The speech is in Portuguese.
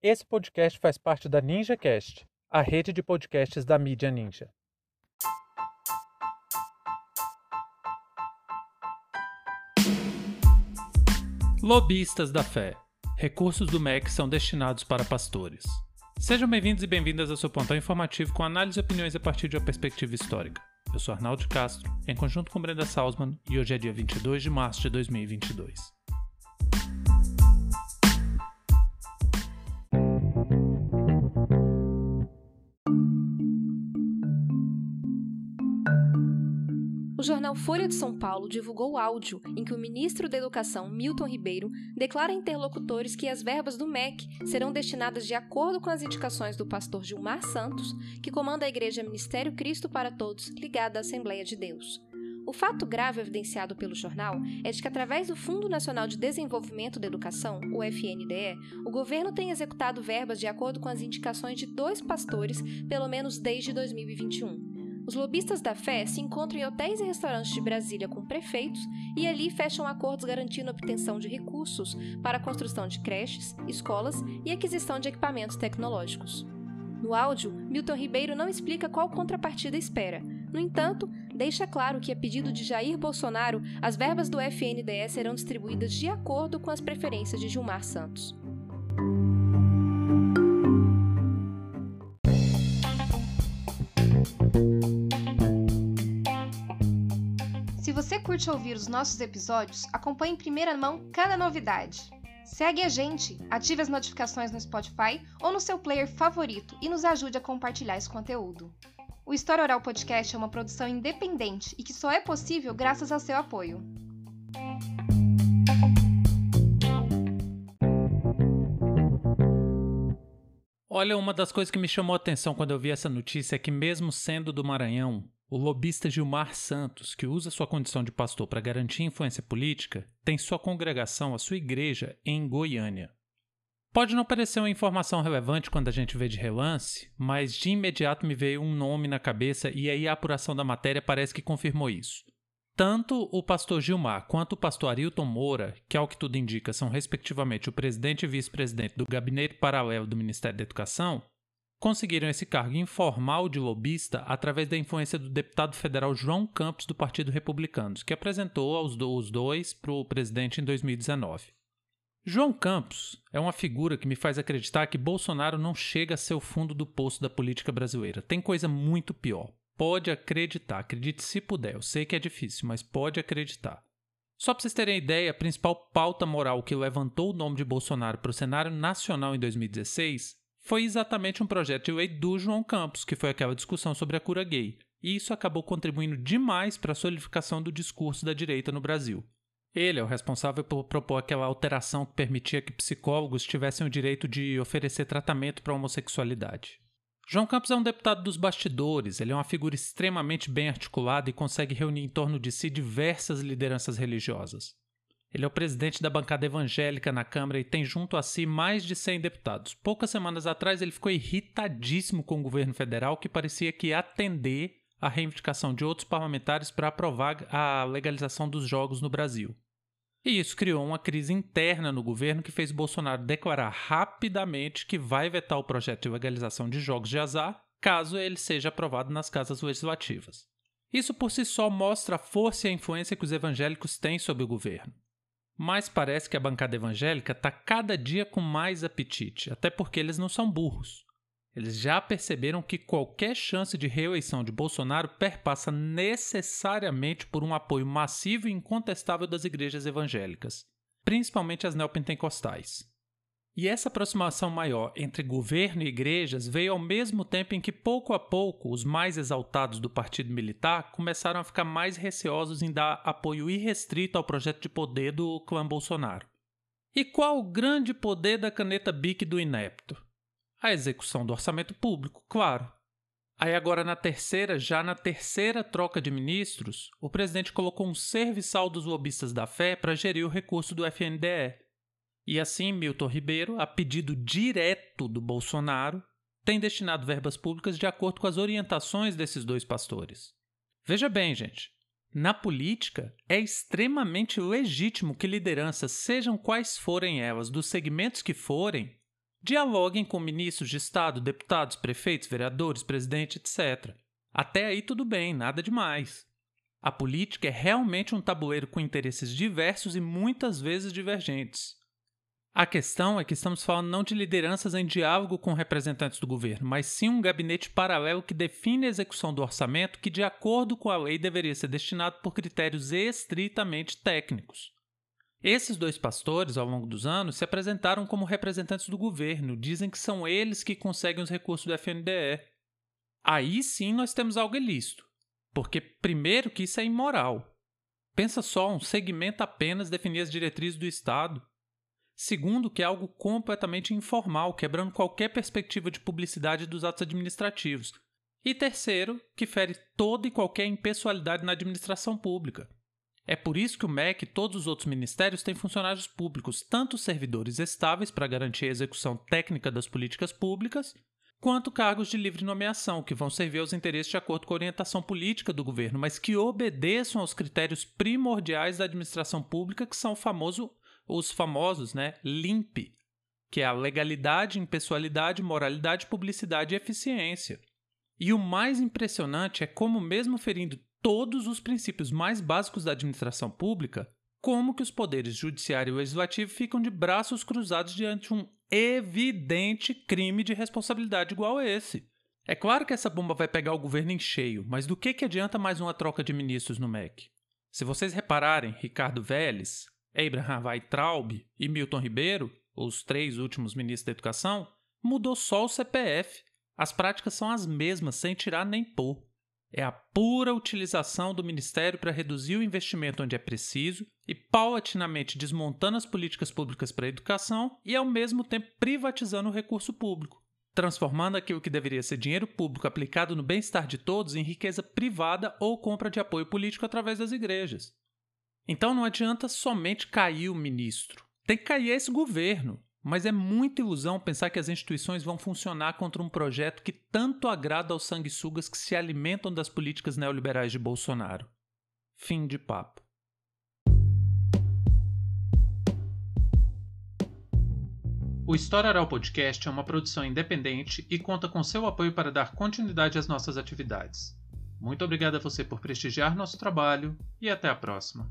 Esse podcast faz parte da NinjaCast, a rede de podcasts da mídia Ninja. Lobistas da Fé. Recursos do MEC são destinados para pastores. Sejam bem-vindos e bem-vindas ao seu pontão informativo com análise e opiniões a partir de uma perspectiva histórica. Eu sou Arnaldo Castro, em conjunto com Brenda Salzman, e hoje é dia 22 de março de 2022. Jornal Folha de São Paulo divulgou áudio em que o ministro da Educação, Milton Ribeiro, declara a interlocutores que as verbas do MEC serão destinadas de acordo com as indicações do pastor Gilmar Santos, que comanda a Igreja Ministério Cristo para Todos, ligada à Assembleia de Deus. O fato grave evidenciado pelo jornal é de que, através do Fundo Nacional de Desenvolvimento da Educação, o FNDE, o governo tem executado verbas de acordo com as indicações de dois pastores, pelo menos desde 2021. Os lobistas da fé se encontram em hotéis e restaurantes de Brasília com prefeitos e ali fecham acordos garantindo a obtenção de recursos para a construção de creches, escolas e aquisição de equipamentos tecnológicos. No áudio, Milton Ribeiro não explica qual contrapartida espera. No entanto, deixa claro que, a pedido de Jair Bolsonaro, as verbas do FNDE serão distribuídas de acordo com as preferências de Gilmar Santos. Curte ouvir os nossos episódios, acompanhe em primeira mão cada novidade. Segue a gente, ative as notificações no Spotify ou no seu player favorito e nos ajude a compartilhar esse conteúdo. O História Oral Podcast é uma produção independente e que só é possível graças ao seu apoio. Olha, uma das coisas que me chamou a atenção quando eu vi essa notícia é que, mesmo sendo do Maranhão, o lobista Gilmar Santos, que usa sua condição de pastor para garantir influência política, tem sua congregação, a sua igreja, em Goiânia. Pode não parecer uma informação relevante quando a gente vê de relance, mas de imediato me veio um nome na cabeça e aí a apuração da matéria parece que confirmou isso. Tanto o pastor Gilmar quanto o pastor Arilton Moura, que ao que tudo indica são respectivamente o presidente e vice-presidente do gabinete paralelo do Ministério da Educação, conseguiram esse cargo informal de lobista através da influência do deputado federal João Campos do Partido Republicano, que apresentou os dois para o presidente em 2019. João Campos é uma figura que me faz acreditar que Bolsonaro não chega a ser o fundo do poço da política brasileira. Tem coisa muito pior. Pode acreditar, acredite se puder. Eu sei que é difícil, mas pode acreditar. Só para vocês terem ideia, a principal pauta moral que levantou o nome de Bolsonaro para o cenário nacional em 2016 foi exatamente um projeto de lei do João Campos, que foi aquela discussão sobre a cura gay. E isso acabou contribuindo demais para a solidificação do discurso da direita no Brasil. Ele é o responsável por propor aquela alteração que permitia que psicólogos tivessem o direito de oferecer tratamento para a homossexualidade. João Campos é um deputado dos bastidores, ele é uma figura extremamente bem articulada e consegue reunir em torno de si diversas lideranças religiosas. Ele é o presidente da bancada evangélica na Câmara e tem junto a si mais de 100 deputados. Poucas semanas atrás, ele ficou irritadíssimo com o governo federal, que parecia que ia atender a reivindicação de outros parlamentares para aprovar a legalização dos jogos no Brasil. E isso criou uma crise interna no governo que fez Bolsonaro declarar rapidamente que vai vetar o projeto de legalização de jogos de azar caso ele seja aprovado nas casas legislativas. Isso por si só mostra a força e a influência que os evangélicos têm sobre o governo. Mas parece que a bancada evangélica está cada dia com mais apetite, até porque eles não são burros. Eles já perceberam que qualquer chance de reeleição de Bolsonaro perpassa necessariamente por um apoio massivo e incontestável das igrejas evangélicas, principalmente as neopentecostais. E essa aproximação maior entre governo e igrejas veio ao mesmo tempo em que, pouco a pouco, os mais exaltados do partido militar começaram a ficar mais receosos em dar apoio irrestrito ao projeto de poder do clã Bolsonaro. E qual o grande poder da caneta BIC do inepto? A execução do orçamento público, claro. Aí agora na terceira, já na terceira troca de ministros, o presidente colocou um serviçal dos lobistas da fé para gerir o recurso do FNDE, e assim, Milton Ribeiro, a pedido direto do Bolsonaro, tem destinado verbas públicas de acordo com as orientações desses dois pastores. Veja bem, gente, na política é extremamente legítimo que lideranças, sejam quais forem elas, dos segmentos que forem, Dialoguem com ministros de Estado, deputados, prefeitos, vereadores, presidente, etc. Até aí tudo bem, nada demais. A política é realmente um tabuleiro com interesses diversos e muitas vezes divergentes. A questão é que estamos falando não de lideranças em diálogo com representantes do governo, mas sim um gabinete paralelo que define a execução do orçamento que, de acordo com a lei, deveria ser destinado por critérios estritamente técnicos. Esses dois pastores, ao longo dos anos, se apresentaram como representantes do governo, dizem que são eles que conseguem os recursos do FNDE. Aí sim nós temos algo ilícito, porque, primeiro, que isso é imoral. Pensa só, um segmento apenas definir as diretrizes do Estado. Segundo, que é algo completamente informal, quebrando qualquer perspectiva de publicidade dos atos administrativos. E terceiro, que fere toda e qualquer impessoalidade na administração pública. É por isso que o MEC e todos os outros ministérios têm funcionários públicos, tanto servidores estáveis para garantir a execução técnica das políticas públicas, quanto cargos de livre nomeação, que vão servir aos interesses de acordo com a orientação política do governo, mas que obedeçam aos critérios primordiais da administração pública, que são famoso os famosos, né, LIMP, que é a legalidade, impessoalidade, moralidade, publicidade e eficiência. E o mais impressionante é como, mesmo ferindo todos os princípios mais básicos da administração pública, como que os poderes judiciário e legislativo ficam de braços cruzados diante um evidente crime de responsabilidade igual a esse. É claro que essa bomba vai pegar o governo em cheio, mas do que, que adianta mais uma troca de ministros no MEC? Se vocês repararem, Ricardo Vélez, Abraham Weintraub e Milton Ribeiro, os três últimos ministros da Educação, mudou só o CPF. As práticas são as mesmas, sem tirar nem pôr. É a pura utilização do Ministério para reduzir o investimento onde é preciso e paulatinamente desmontando as políticas públicas para a educação e, ao mesmo tempo, privatizando o recurso público, transformando aquilo que deveria ser dinheiro público aplicado no bem-estar de todos em riqueza privada ou compra de apoio político através das igrejas. Então não adianta somente cair o ministro. Tem que cair esse governo. Mas é muita ilusão pensar que as instituições vão funcionar contra um projeto que tanto agrada aos sanguessugas que se alimentam das políticas neoliberais de Bolsonaro. Fim de papo. O História Oral Podcast é uma produção independente e conta com seu apoio para dar continuidade às nossas atividades. Muito obrigado a você por prestigiar nosso trabalho e até a próxima.